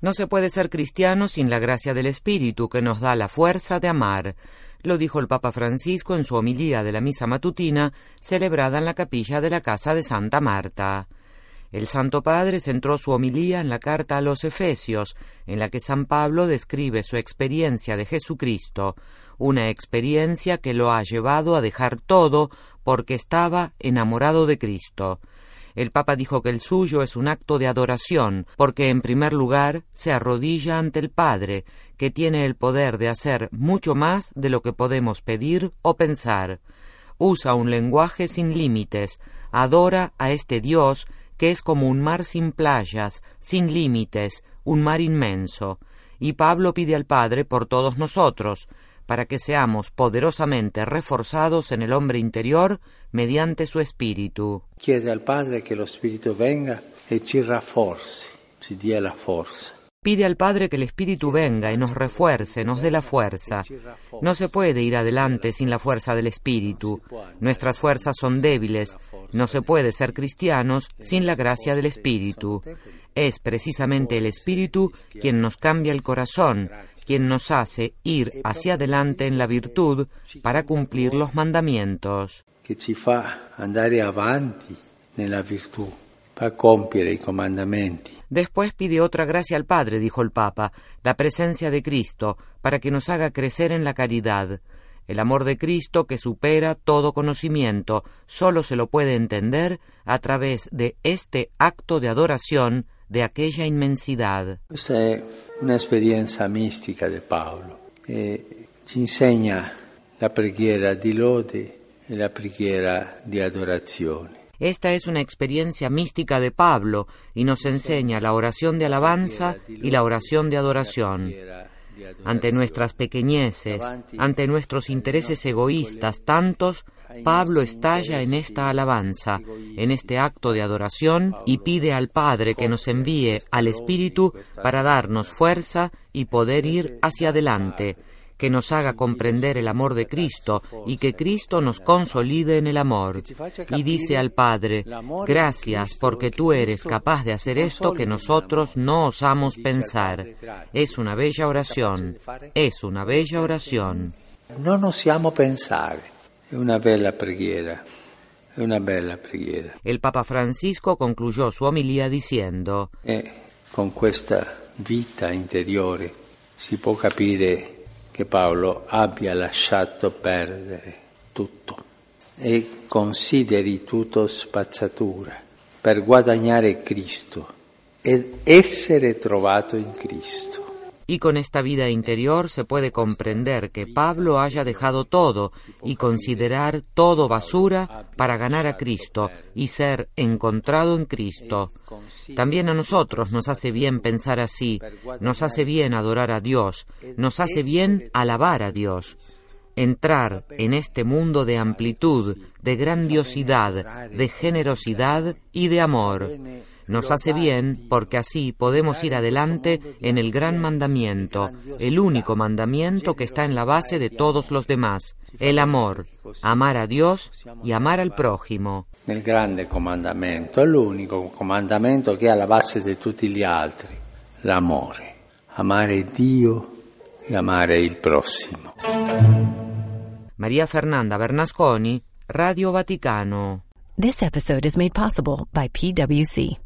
No se puede ser cristiano sin la gracia del Espíritu que nos da la fuerza de amar. Lo dijo el Papa Francisco en su homilía de la misa matutina celebrada en la capilla de la Casa de Santa Marta. El Santo Padre centró su homilía en la carta a los Efesios, en la que San Pablo describe su experiencia de Jesucristo, una experiencia que lo ha llevado a dejar todo porque estaba enamorado de Cristo. El Papa dijo que el suyo es un acto de adoración, porque en primer lugar se arrodilla ante el Padre, que tiene el poder de hacer mucho más de lo que podemos pedir o pensar. Usa un lenguaje sin límites, adora a este Dios que es como un mar sin playas, sin límites, un mar inmenso. Y Pablo pide al Padre por todos nosotros, para que seamos poderosamente reforzados en el hombre interior mediante su espíritu. Chiede al Padre que lo Espíritu venga ci rafforzi, ci dia la forza. Pide al Padre que el Espíritu venga y nos refuerce, nos dé la fuerza. No se puede ir adelante sin la fuerza del Espíritu. Nuestras fuerzas son débiles. No se puede ser cristianos sin la gracia del Espíritu. Es precisamente el Espíritu quien nos cambia el corazón, quien nos hace ir hacia adelante en la virtud para cumplir los mandamientos. Que ci fa andare avanti nella virtù, para compiere i comandamenti. Después pide otra gracia al Padre, dijo el Papa, la presencia de Cristo, para que nos haga crecer en la caridad. El amor de Cristo que supera todo conocimiento solo se lo puede entender a través de este acto de adoración de aquella inmensidad. Questa è un'esperienza mistica di Paolo e ci insegna la preghiera di lode e la preghiera di adorazione. Esta es una experiencia mística de Pablo y nos enseña la oración de alabanza y la oración de adoración. Ante nuestras pequeñeces, ante nuestros intereses egoístas tantos, Pablo estalla en esta alabanza, en este acto de adoración y pide al Padre que nos envíe al Espíritu para darnos fuerza y poder ir hacia adelante, que nos haga comprender el amor de Cristo y que Cristo nos consolide en el amor. Y dice al Padre, gracias porque tú eres capaz de hacer esto que nosotros no osamos pensar. Es una bella oración, es una bella oración. Non osiamo pensare, è una bella preghiera, è una bella preghiera. El Papa Francisco concluyó su homilía diciendo, E con questa vita interiore si può capire che Paolo abbia lasciato perdere tutto e consideri tutto spazzatura per guadagnare Cristo ed essere trovato in Cristo. Y con esta vida interior se puede comprender que Pablo haya dejado todo y considerar todo basura para ganar a Cristo y ser encontrado en Cristo. También a nosotros nos hace bien pensar así, nos hace bien adorar a Dios, nos hace bien alabar a Dios. Entrar en este mundo de amplitud, de grandiosidad, de generosidad y de amor. Nos hace bien porque así podemos ir adelante en el gran mandamiento, el único mandamiento que está en la base de todos los demás, el amor, amar a Dios y amar al prójimo. Nel grande comandamento, è l'unico comandamento che è alla base di tutti gli altri, l'amore. Amare Dio e amare il prossimo. María Fernanda Bernasconi, Radio Vaticano. This episode is made possible by PwC.